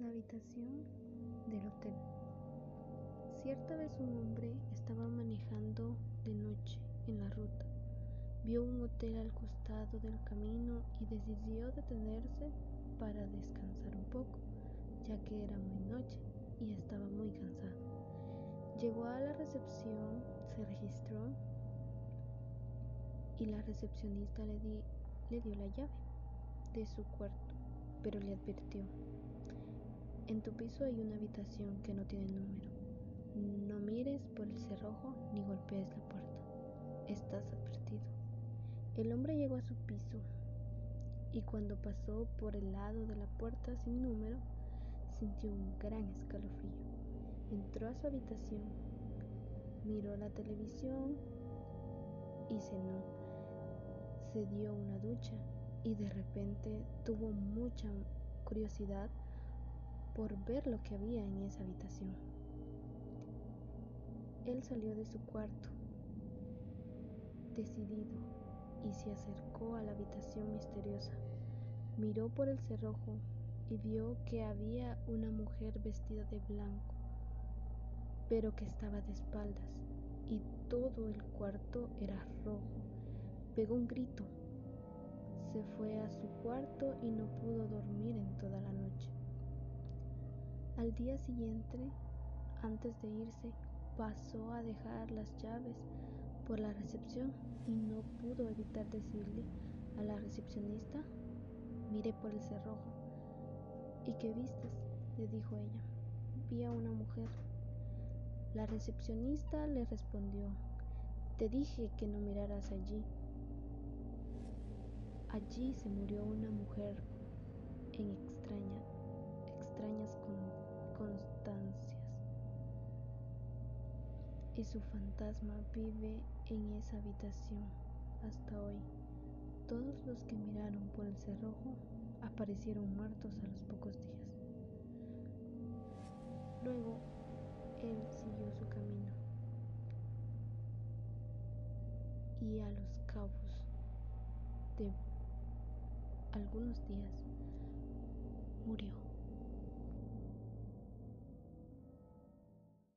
La habitación del hotel. Cierta vez un hombre estaba manejando de noche en la ruta. Vio un hotel al costado del camino y decidió detenerse para descansar un poco, ya que era muy noche y estaba muy cansado. Llegó a la recepción, se registró y la recepcionista le, le dio la llave de su cuarto, pero le advirtió en tu piso hay una habitación que no tiene número. No mires por el cerrojo ni golpees la puerta. Estás advertido. El hombre llegó a su piso y cuando pasó por el lado de la puerta sin número, sintió un gran escalofrío. Entró a su habitación, miró la televisión y cenó. Se dio una ducha y de repente tuvo mucha curiosidad por ver lo que había en esa habitación. Él salió de su cuarto, decidido, y se acercó a la habitación misteriosa. Miró por el cerrojo y vio que había una mujer vestida de blanco, pero que estaba de espaldas, y todo el cuarto era rojo. Pegó un grito. Se fue a su cuarto y no pudo dormir en toda la noche. Al día siguiente, antes de irse, pasó a dejar las llaves por la recepción y no pudo evitar decirle a la recepcionista, mire por el cerrojo. ¿Y qué vistes? le dijo ella. Vi a una mujer. La recepcionista le respondió, te dije que no miraras allí. Allí se murió una mujer en extraña, Y su fantasma vive en esa habitación hasta hoy. Todos los que miraron por el cerrojo aparecieron muertos a los pocos días. Luego, él siguió su camino y a los cabos de algunos días murió.